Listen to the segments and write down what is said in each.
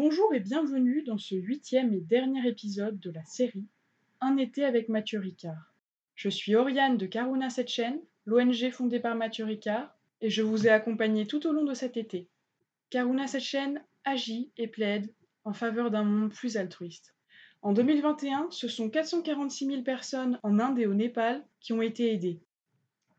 Bonjour et bienvenue dans ce huitième et dernier épisode de la série Un été avec Mathieu Ricard. Je suis Oriane de Karuna Setchen, l'ONG fondée par Mathieu Ricard, et je vous ai accompagné tout au long de cet été. Karuna Setchen agit et plaide en faveur d'un monde plus altruiste. En 2021, ce sont 446 000 personnes en Inde et au Népal qui ont été aidées.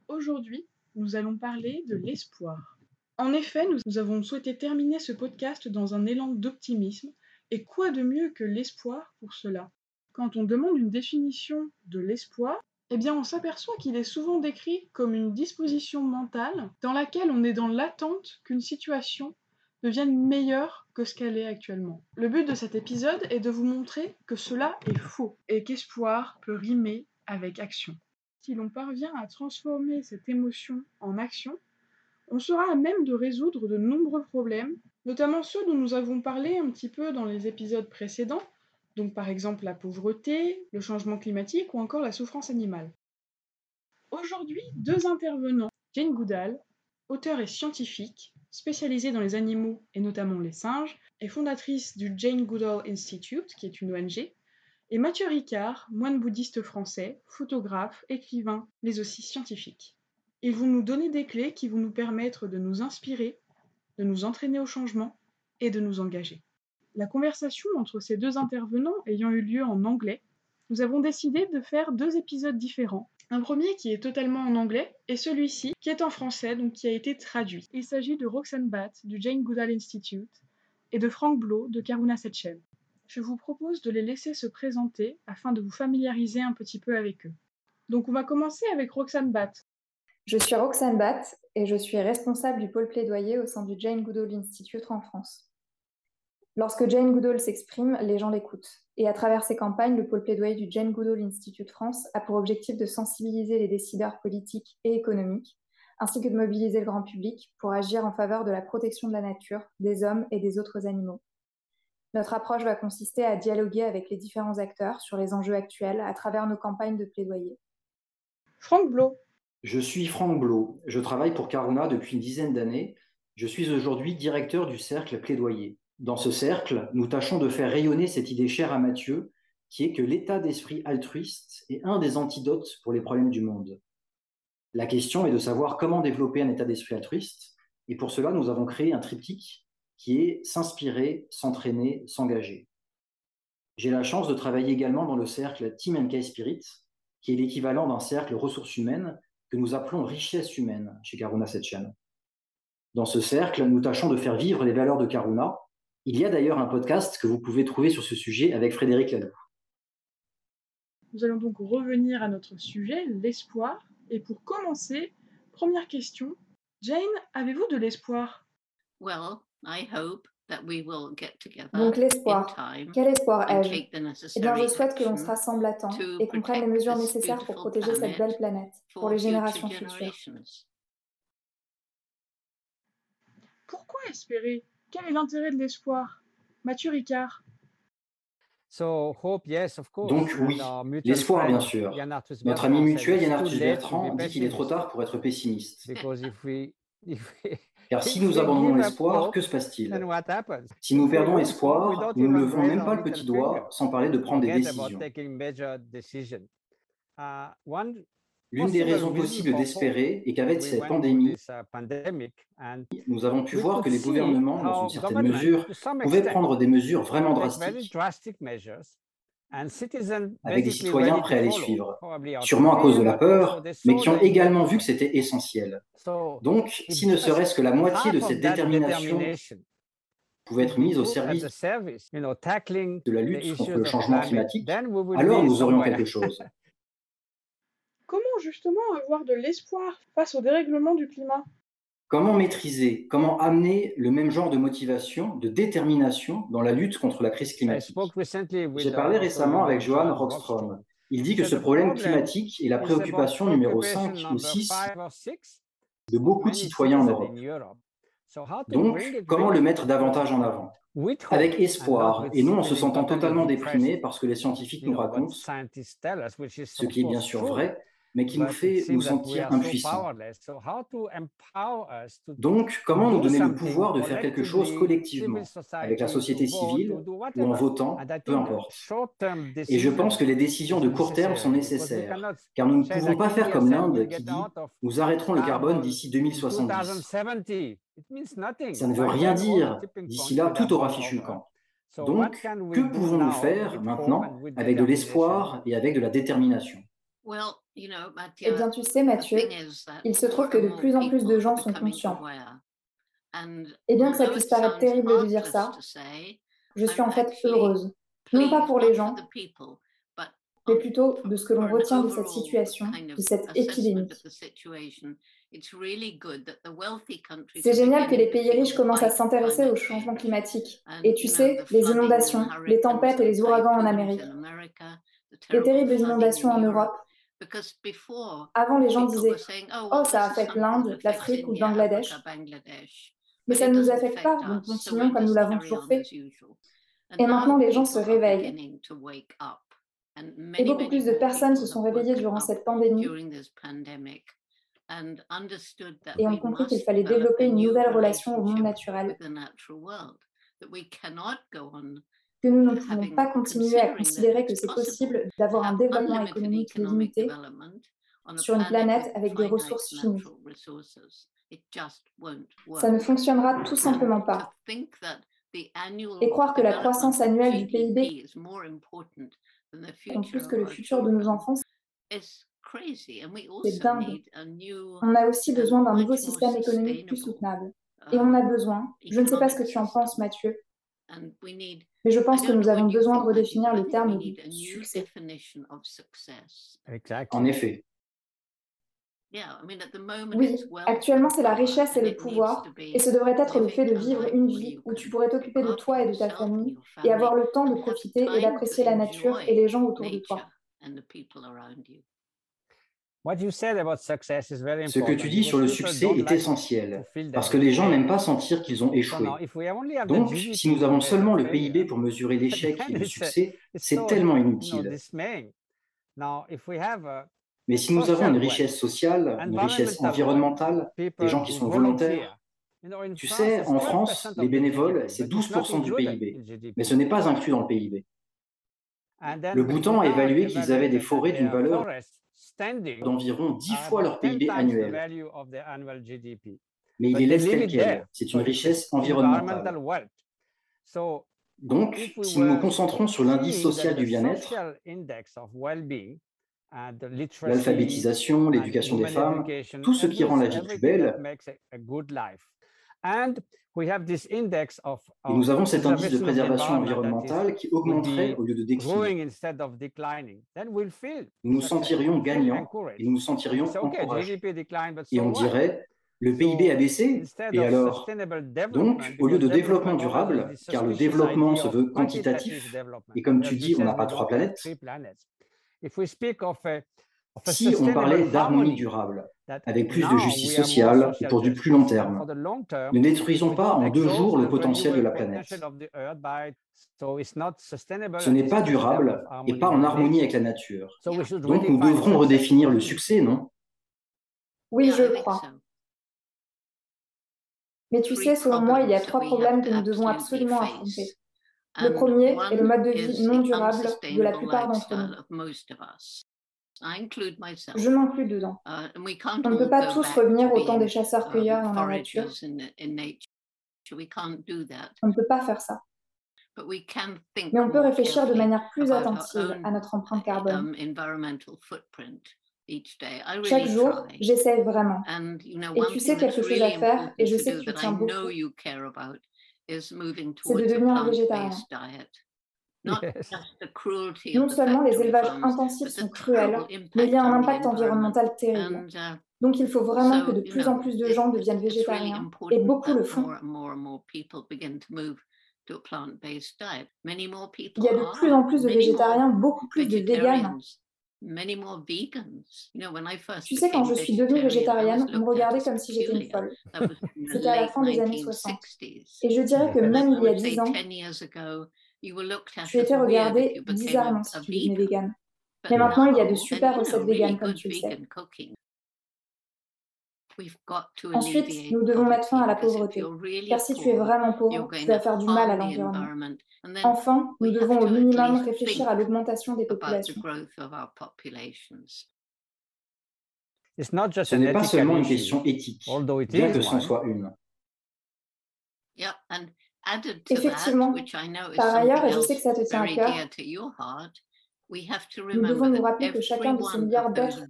Aujourd'hui, nous allons parler de l'espoir. En effet, nous avons souhaité terminer ce podcast dans un élan d'optimisme, et quoi de mieux que l'espoir pour cela? Quand on demande une définition de l'espoir, eh bien on s'aperçoit qu'il est souvent décrit comme une disposition mentale dans laquelle on est dans l'attente qu'une situation devienne meilleure que ce qu'elle est actuellement. Le but de cet épisode est de vous montrer que cela est faux et qu'espoir peut rimer avec action. Si l'on parvient à transformer cette émotion en action, on sera à même de résoudre de nombreux problèmes, notamment ceux dont nous avons parlé un petit peu dans les épisodes précédents, donc par exemple la pauvreté, le changement climatique ou encore la souffrance animale. Aujourd'hui, deux intervenants, Jane Goodall, auteure et scientifique, spécialisée dans les animaux et notamment les singes, et fondatrice du Jane Goodall Institute, qui est une ONG, et Mathieu Ricard, moine bouddhiste français, photographe, écrivain, mais aussi scientifique. Ils vont nous donner des clés qui vont nous permettre de nous inspirer, de nous entraîner au changement et de nous engager. La conversation entre ces deux intervenants ayant eu lieu en anglais, nous avons décidé de faire deux épisodes différents. Un premier qui est totalement en anglais et celui-ci qui est en français, donc qui a été traduit. Il s'agit de Roxane Batt du Jane Goodall Institute et de Frank Blow de Karuna Setchen. Je vous propose de les laisser se présenter afin de vous familiariser un petit peu avec eux. Donc on va commencer avec Roxane Batt. Je suis Roxane Batt et je suis responsable du pôle plaidoyer au sein du Jane Goodall Institute en France. Lorsque Jane Goodall s'exprime, les gens l'écoutent. Et à travers ces campagnes, le pôle plaidoyer du Jane Goodall Institute France a pour objectif de sensibiliser les décideurs politiques et économiques, ainsi que de mobiliser le grand public pour agir en faveur de la protection de la nature, des hommes et des autres animaux. Notre approche va consister à dialoguer avec les différents acteurs sur les enjeux actuels à travers nos campagnes de plaidoyer. Franck Blo, je suis Franck Blot. Je travaille pour Caruna depuis une dizaine d'années. Je suis aujourd'hui directeur du cercle Plaidoyer. Dans ce cercle, nous tâchons de faire rayonner cette idée chère à Mathieu, qui est que l'état d'esprit altruiste est un des antidotes pour les problèmes du monde. La question est de savoir comment développer un état d'esprit altruiste, et pour cela, nous avons créé un triptyque qui est s'inspirer, s'entraîner, s'engager. J'ai la chance de travailler également dans le cercle Team MK Spirit, qui est l'équivalent d'un cercle ressources humaines que nous appelons richesse humaine chez Karuna Setchen. Dans ce cercle, nous tâchons de faire vivre les valeurs de Karuna. Il y a d'ailleurs un podcast que vous pouvez trouver sur ce sujet avec Frédéric Laloux. Nous allons donc revenir à notre sujet, l'espoir. Et pour commencer, première question. Jane, avez-vous de l'espoir? Well, I hope donc l'espoir. Quel espoir ai-je Eh bien, je souhaite que l'on se rassemble à temps et qu'on prenne les mesures nécessaires pour protéger cette belle planète pour les générations futures. Pourquoi espérer? Quel est l'intérêt de l'espoir? Mathieu Ricard. Donc oui, l'espoir bien sûr. Notre ami mutuel Yann Arthus Bertrand dit qu'il est trop tard pour être pessimiste. Car si nous abandonnons l'espoir, que se passe-t-il Si nous perdons espoir, nous ne levons même pas le petit doigt, sans parler de prendre des décisions. Uh, L'une des raisons possibles d'espérer est qu'avec cette pandémie, uh, nous avons pu voir que les gouvernements, dans une certaine mesure, pouvaient prendre des mesures vraiment drastiques avec des citoyens prêts à les suivre, sûrement à cause de la peur, mais qui ont également vu que c'était essentiel. Donc, si ne serait-ce que la moitié de cette détermination pouvait être mise au service de la lutte contre le changement climatique, alors nous aurions quelque chose. Comment justement avoir de l'espoir face au dérèglement du climat? Comment maîtriser, comment amener le même genre de motivation, de détermination dans la lutte contre la crise climatique? J'ai parlé récemment avec Johan Rockstrom. Il dit que ce problème climatique est la préoccupation numéro 5 ou 6 de beaucoup de citoyens en Europe. Donc, comment le mettre davantage en avant? Avec espoir, et non en se sentant totalement déprimé parce que les scientifiques nous racontent, ce qui est bien sûr vrai, mais qui nous fait nous sentir impuissants. powerless. So how to empower us to Donc, comment nous do donner le pouvoir de faire quelque chose collectivement, avec la société civile ou en votant, peu importe. Et je pense que les décisions de court terme sont nécessaires, car nous ne pouvons pas faire comme l'Inde qui dit nous arrêterons le carbone d'ici 2070. Ça ne veut rien dire. D'ici là, tout aura fichu le camp. Donc, que pouvons-nous faire maintenant avec de l'espoir et avec de la détermination? Well, Eh bien, tu sais, Mathieu, that il se trouve que de plus en plus de gens sont conscients. Et bien que ça puisse paraître terrible de dire ça, je suis en fait heureuse, non pas pour les gens, mais plutôt de ce que l'on retient de cette situation, de cette épidémie. C'est génial que les pays riches commencent à s'intéresser au changement change. climatique. Et tu sais, les inondations, les tempêtes et les ouragans en Amérique, les terrible terribles inondations in en Europe. Europe. Because before, Avant, les gens disaient oh, Oh, ça affecte l'Inde, l'Afrique ou le Bangladesh. Mais But ça ne nous affecte affect pas, donc us, so continuons comme nous l'avons toujours fait. Et maintenant, les gens se réveillent. Et beaucoup plus de personnes se sont réveillées durant cette pandémie during this pandemic and understood that et ont compris qu'il fallait développer une nouvelle relation au monde naturel, que nous ne pouvons pas continuer à considérer que c'est possible d'avoir un développement économique limité sur une planète avec des ressources finies. Ça ne fonctionnera tout simplement pas. Et croire que la croissance annuelle du PIB GDP is more important than the compte future plus que le futur de nos enfants, is crazy. And we c'est also dingue. need a new, On a aussi besoin d'un nouveau système économique plus soutenable. Et on a um, besoin, je ne sais pas ce que tu en penses. Mathieu, mais je pense que nous avons besoin de redéfinir but I le think we terme need du succès. definition of success. Exactly. En effet. Yeah, I mean, at the moment, Oui, it's wealth actuellement and c'est la power, richesse et and le pouvoir, et be ce devrait être le fait de living a vivre life une where vie you où tu can pourrais t'occuper de toi et de ta yourself and famille your et avoir family le temps de and have profiter et time to d'apprécier la nature et les gens autour de toi. Ce que tu dis sur le succès est essentiel, parce que les gens n'aiment pas sentir qu'ils ont échoué. Donc, si nous avons seulement le PIB pour mesurer l'échec et le uh, succès, c'est tellement inutile. Mais si nous avons une richesse sociale, une richesse environnementale, des gens qui sont volontaires, tu sais, en 12% France, les bénévoles, c'est but it's not 12% du PIB, mais ce n'est pas inclus dans le PIB. Le Bhoutan a évalué qu'ils avaient des forêts d'une valeur d'environ 10 are fois leur 10 PIB annuel, mais But les it quelles. there. C'est une richesse environnementale. Donc, if we si nous nous concentrons sur l'indice social du bien-être, social index of well-being and the literacy l'alphabétisation, l'éducation des femmes, tout ce qui rend la vie plus belle, et nous avons cet indice de préservation environnementale qui augmenterait au lieu de décliner. growing instead of declining, then we'll feel Nous nous sentirions gagnants et nous nous sentirions encouragés. Et on dirait, le PIB a baissé, et alors Donc, development, au lieu de développement durable, car le développement se veut quantitatif, development, et comme tu dis, on n'a pas trois planètes, si on parlait d'harmonie durable, avec plus de justice sociale et pour du plus long terme, ne détruisons pas en deux jours le potentiel de la planète. Ce n'est it's pas durable et harmony pas en with harmonie nature. avec la nature. So we should Donc nous redefine devrons success. redéfinir le succès, non? Oui, je crois. so. Mais tu sais, selon moi, il y a problems that trois we problèmes have que to nous devons absolument face. affronter. Le premier est le one mode de is vie non durable de la plupart d'entre nous. Je m'inclus dedans. Uh, and we can't On ne peut pas tous revenir au temps des chasseurs-cueilleurs um, dans la nature. On ne peut pas faire ça. But we can think Mais on peut réfléchir de manière plus attentive à notre empreinte carbone. um, Chaque jour, j'essaie vraiment. And you know, Et tu sais quelque chose à faire, et je sais que tu tiens beaucoup, c'est de devenir un végétarien. Non seulement les élevages intensifs sont cruels, mais il y a un impact environnemental terrible. Uh, Donc il faut vraiment que de plus en plus de gens deviennent végétariens, et beaucoup le font. Il y a de plus en plus de végétariens, beaucoup plus de véganes. Tu sais, quand je suis devenue végétarienne, on me regardait comme si j'étais une folle. C'était à la fin des années 60. 1960s. Et je dirais que même il y a would 10 say ans, 10 years ago, you were looked at tu étais regardé bizarrement si tu devenais vegan. végane. Mais maintenant, il y a de super recettes véganes, comme tu le sais. Ensuite, nous devons mettre fin à la pauvreté, car si tu es vraiment pauvre, tu vas faire du mal à l'environnement. Enfin, nous devons au minimum réfléchir à l'augmentation des populations. Ce n'est pas seulement une question éthique, bien que ce soit une. Effectivement, par ailleurs, et je sais que ça te tient à cœur, nous devons nous rappeler que chacun de ces milliards d'êtres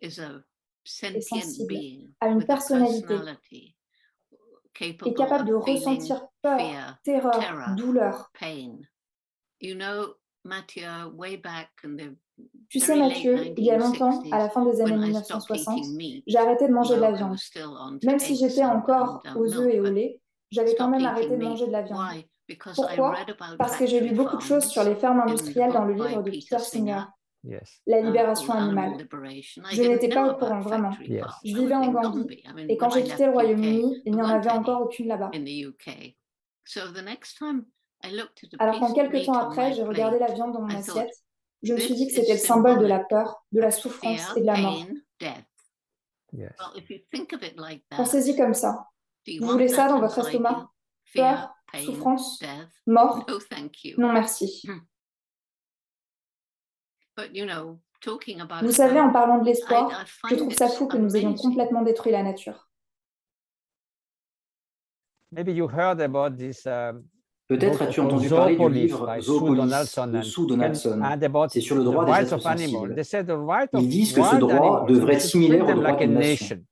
est sensible, a une personnalité, est capable de ressentir peur, terreur, douleur. Tu sais, Mathieu, il y a longtemps, à la fin des années 1960, j'ai arrêté de manger de la viande. Même si j'étais encore aux œufs et au lait, j'avais quand même arrêté de manger de la viande. Pourquoi? Parce que j'ai lu beaucoup de choses sur les fermes industrielles dans le livre de Peter Singer. La libération animale. Je n'étais pas au courant vraiment. Je vivais en Gambie et quand j'ai quitté le Royaume-Uni, il n'y en avait encore aucune là-bas. Alors quand quelques temps après, j'ai regardé la viande dans mon assiette, je me suis dit que c'était le symbole de la peur, de la souffrance et de la mort. Pensez-y comme ça. Vous voulez ça dans votre estomac? Peur, souffrance, mort? Non, merci. Hmm. Vous savez, en parlant de l'espoir, je trouve ça fou que nous ayons complètement détruit la nature. Um, Peut-être as-tu entendu parler du livre Zoopolis de Sue Donaldson. C'est sur le droit des êtres sensibles. Ils disent que ce droit devrait être similaire au droit des nations.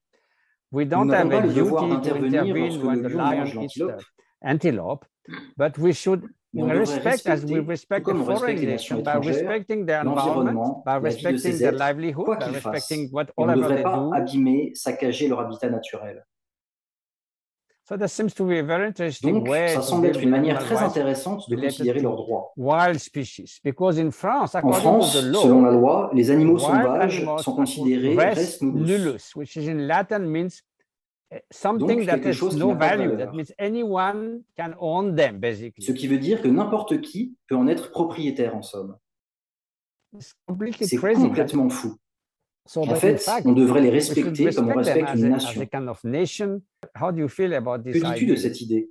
Nous n'avons pas le devoir d'intervenir lorsque le lion mange l'antilope. Antelope, but we should respect as we respect the foreign nation by respecting their environment, by respecting their livelihood, by respecting whatever they do. Abîmer, saccager leur habitat naturel. So that seems to be a very interesting Donc, way ça semble être une manière très intéressante de considérer leurs droits. Wild species, because in France, en France, law, selon la loi, les animaux sauvages sont considérés res nullus, which is in Latin means eh, something Donc, that has no value. That means anyone can own them, basically. Ce qui veut dire que n'importe qui peut en être propriétaire, en somme. C'est complètement fou. So en fait, on devrait les respecter comme on respecte une nation. Kind of nation. How do you feel about this que dis-tu de cette idée?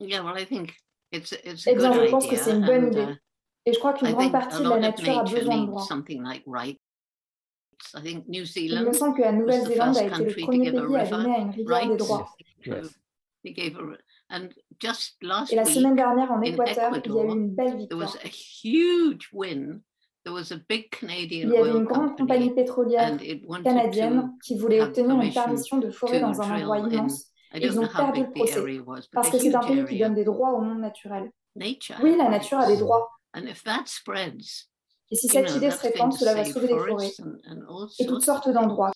Yeah, well, I think it's, it's a eh bien, je pense que c'est une bonne idée. Uh, Et je crois qu'une grande partie de la nature a besoin de droits. Il me semble que la Nouvelle-Zélande a été le premier pays à donner à une rivière des droits. Et la semaine dernière, en Équateur, il y a eu une belle victoire. Il y avait une grande compagnie pétrolière canadienne qui voulait obtenir une permission de forer dans un endroit immense. Ils ont perdu le procès parce que c'est un pays qui donne des droits au monde naturel. Oui, la nature a des droits. Et si cette idée se répand, cela va sauver les forêts et toutes sortes d'endroits.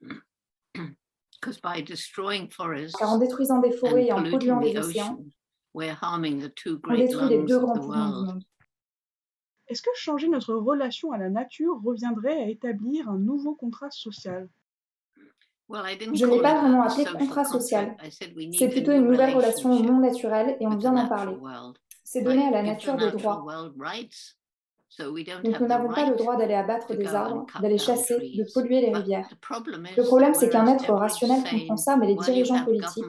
Car en détruisant des forêts et en polluant les océans, on détruit les deux grands poumons du monde. Est-ce que changer notre relation à la nature reviendrait à établir un nouveau contrat social? Je n'ai pas vraiment appelé contrat social. C'est plutôt une nouvelle relation au monde naturel et on vient d'en parler. C'est donner à la nature des droits. Donc nous n'avons pas le droit d'aller abattre des arbres, d'aller chasser, de polluer les rivières. Le problème, c'est qu'un être rationnel comprend ça, mais les dirigeants politiques,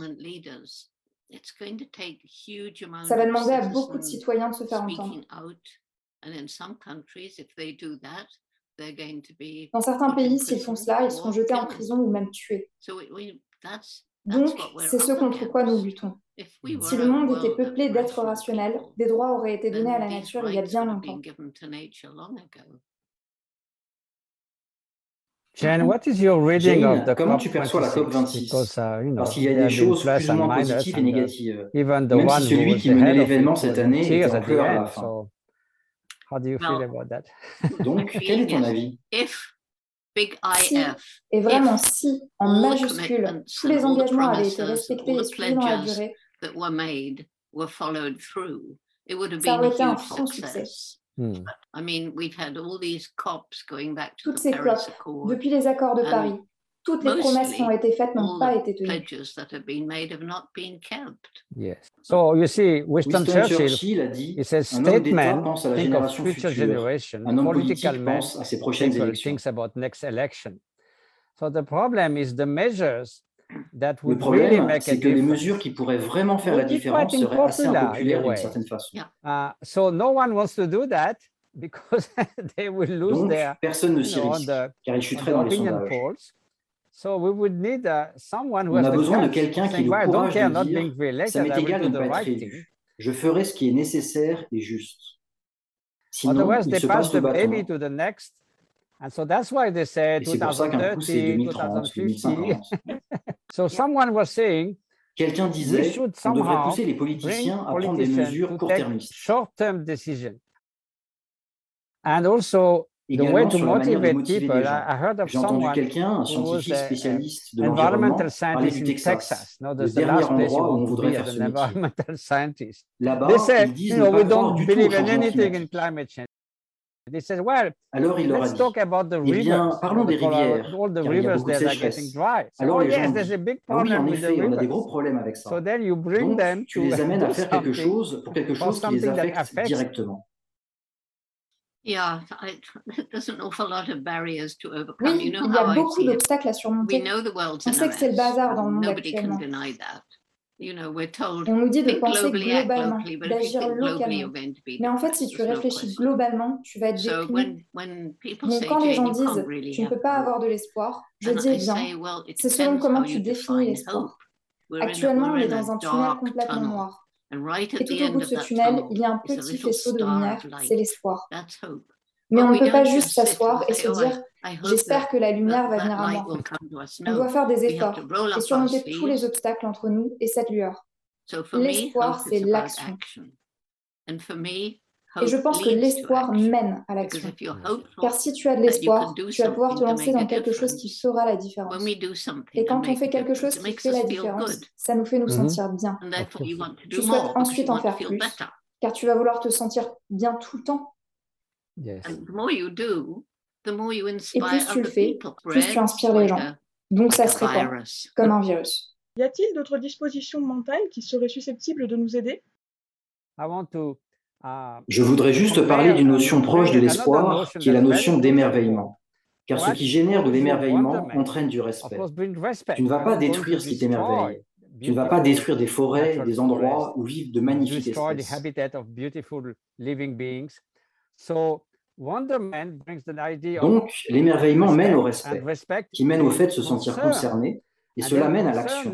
ça va demander à beaucoup de citoyens de se faire entendre. Dans certains pays, s'ils font cela, ils seront jetés en prison ou même tués. Donc, c'est ce contre quoi nous luttons. Si le monde était peuplé d'êtres rationnels, des droits auraient été donnés à la nature il y a bien longtemps. Jane, what is your reading Jane, of the comment tu perçois la COP26 Because, uh, Parce qu'il y a des choses plus ou moins positives et uh, négatives. Even Même si celui qui menait l'événement cette année était en pleurs à la fin. How do you feel about that? Donc, quel est ton avis? si, et vraiment si, en majuscule, tous les engagements avaient été respectés et suivis dans la durée, ça aurait été un franc succès. Hmm. Toutes ces COP, depuis les accords de Paris, toutes les promesses qui ont été faites n'ont pas été tenues. Yes. So you see, Winston, Churchill, a dit, it's a statement, pense à la génération future, generation, un political pense à ses prochaines élections. Thinks about next election. So the problem is the measures that would le problème, c'est que les mesures qui pourraient vraiment faire la différence seraient assez d'une certaine façon. Uh, so no one wants to do that. Because they will lose their, personne ne s'y risque, car ils chuteraient dans les sondages. Polls. So we would need, uh, someone who On a besoin de quelqu'un qui a le courage de dire « Ça m'est égal de ne pas être prévu. Je ferai ce qui est nécessaire et juste. » Sinon, il se passe le bâton. And so that's why they said et 2030, 2050. so someone was saying Quelqu'un disait qu'on devrait pousser les politiciens à prendre des mesures court-termistes. Short-term. And also Également, the way to motivate motiver people, I J'ai entendu quelqu'un, un scientifique spécialiste de l'environnement, parler du Texas, Texas no, le dernier endroit où on voudrait faire ce métier. Là-bas, ils disent you know, ne pas du tout au changement climatique. They said, well, Alors il leur a dit, eh bien, parlons des rivières, car il y a beaucoup de sécheresse. Alors les gens disent, ah oui, en effet, on a des gros problèmes avec ça. Donc, tu les amènes à faire quelque chose pour quelque chose qui les affecte directement. Oui, il y a beaucoup d'obstacles à surmonter. On sait que c'est le bazar dans le monde actuellement. On nous dit de penser globalement, d'agir localement. Mais en fait, si tu réfléchis globalement, tu vas être déprimé. Donc quand les gens disent que « tu ne peux pas avoir de l'espoir », je dis « eh bien, c'est selon comment tu définis l'espoir ». Actuellement, on est dans un tunnel complètement noir. Et tout au bout de ce tunnel, il y a un petit faisceau de lumière, c'est l'espoir. Mais on ne peut pas juste s'asseoir et se dire J'espère que la lumière va venir à moi. On doit faire des efforts et surmonter tous les obstacles entre nous et cette lueur. L'espoir, c'est l'action. Et je pense que l'espoir mène à l'action. Car si tu as de l'espoir, tu vas pouvoir te lancer dans quelque chose qui fera la différence. Et quand on fait quelque chose qui fait la différence, ça nous fait nous mhm. sentir bien. Tu souhaites ensuite en faire plus, car tu vas vouloir te sentir bien tout le temps. Et plus tu le fais, plus tu inspires les gens. Donc ça se répand comme un virus. Y a-t-il d'autres dispositions mentales qui seraient susceptibles de nous aider? I want to je voudrais juste parler d'une notion proche de l'espoir, qui est la notion d'émerveillement. Car ce qui génère de l'émerveillement entraîne du respect. Tu ne vas pas détruire ce qui t'émerveille. Tu ne vas pas détruire des forêts, des endroits où vivent de magnifiques espèces. Donc, l'émerveillement mène au respect, qui mène au fait de se sentir concerné, et cela mène à l'action.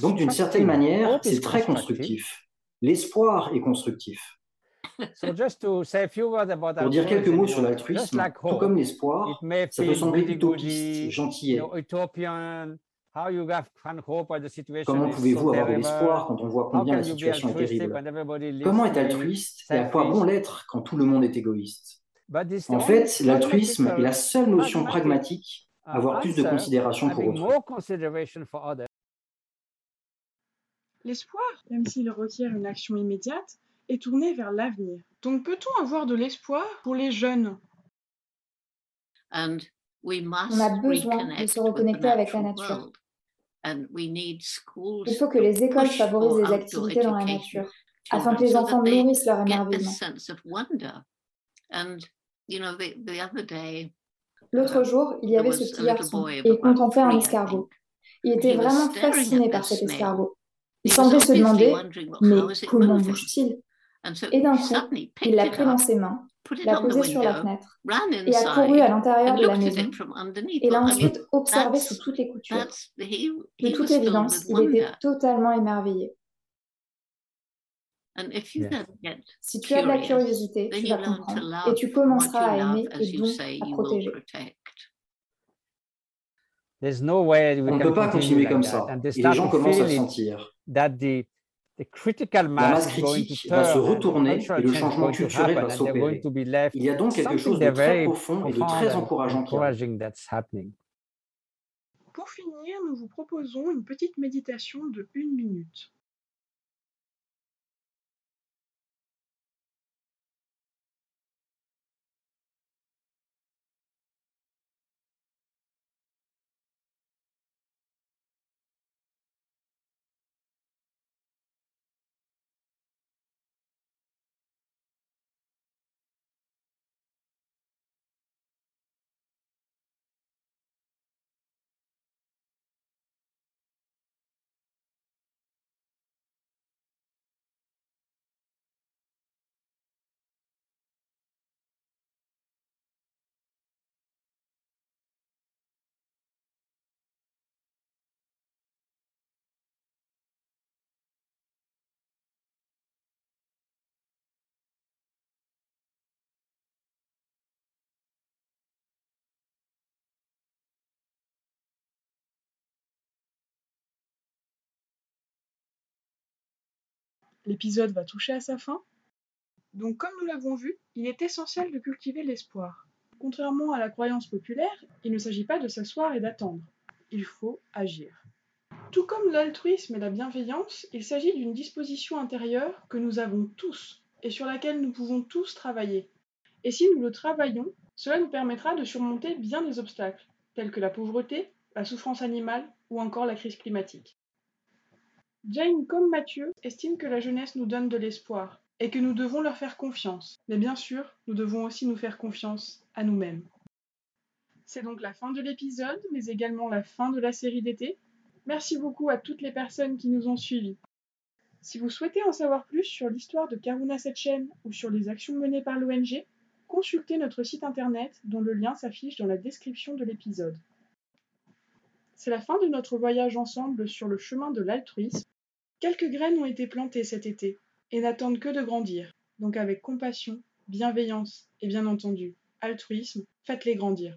Donc, d'une certaine manière, c'est très constructif. L'espoir est constructif. Pour dire quelques mots sur l'altruisme, tout comme l'espoir, ça peut sembler utopiste, gentillet. Comment pouvez-vous avoir de l'espoir quand on voit combien la situation est terrible? Comment être altruiste et à quoi bon l'être quand tout le monde est égoïste? En fait, l'altruisme est la seule notion pragmatique à avoir plus de considération pour autrui. L'espoir, même s'il requiert une action immédiate, est tourné vers l'avenir. Donc peut-on avoir de l'espoir pour les jeunes? On a besoin de se reconnecter avec la nature. Il faut que les écoles favorisent les activités dans la nature afin que les enfants nourrissent leur émerveillement. L'autre jour, il y avait ce petit garçon et il contemplait un escargot. Il était vraiment fasciné par cet escargot. Il semblait se demander, mais comment bouge-t-il? Et d'un coup, il l'a pris dans ses mains, l'a posé sur la fenêtre et a couru à l'intérieur de la maison. et l'a ensuite observé sous toutes les coutures. De toute évidence, il était totalement émerveillé. Si tu as de la curiosité, tu vas comprendre. et tu commenceras à aimer et donc à protéger. No way we On ne peut pas continuer comme ça. Et les gens commencent à sentir. The, the la masse critique va se retourner et le changement culturel va s'opérer. Il y a donc quelque chose de très profond et de très encourageant qui arrive. Pour finir, nous vous proposons une petite méditation de une minute. L'épisode va toucher à sa fin. Donc comme nous l'avons vu, il est essentiel de cultiver l'espoir. Contrairement à la croyance populaire, il ne s'agit pas de s'asseoir et d'attendre. Il faut agir. Tout comme l'altruisme et la bienveillance, il s'agit d'une disposition intérieure que nous avons tous et sur laquelle nous pouvons tous travailler. Et si nous le travaillons, cela nous permettra de surmonter bien des obstacles, tels que la pauvreté, la souffrance animale ou encore la crise climatique. Jane, comme Mathieu, estime que la jeunesse nous donne de l'espoir et que nous devons leur faire confiance. Mais bien sûr, nous devons aussi nous faire confiance à nous-mêmes. C'est donc la fin de l'épisode, mais également la fin de la série d'été. Merci beaucoup à toutes les personnes qui nous ont suivis. Si vous souhaitez en savoir plus sur l'histoire de Karuna Setchen ou sur les actions menées par l'ONG, consultez notre site internet dont le lien s'affiche dans la description de l'épisode. C'est la fin de notre voyage ensemble sur le chemin de l'altruisme. Quelques graines ont été plantées cet été et n'attendent que de grandir. Donc avec compassion, bienveillance et bien entendu altruisme, faites-les grandir.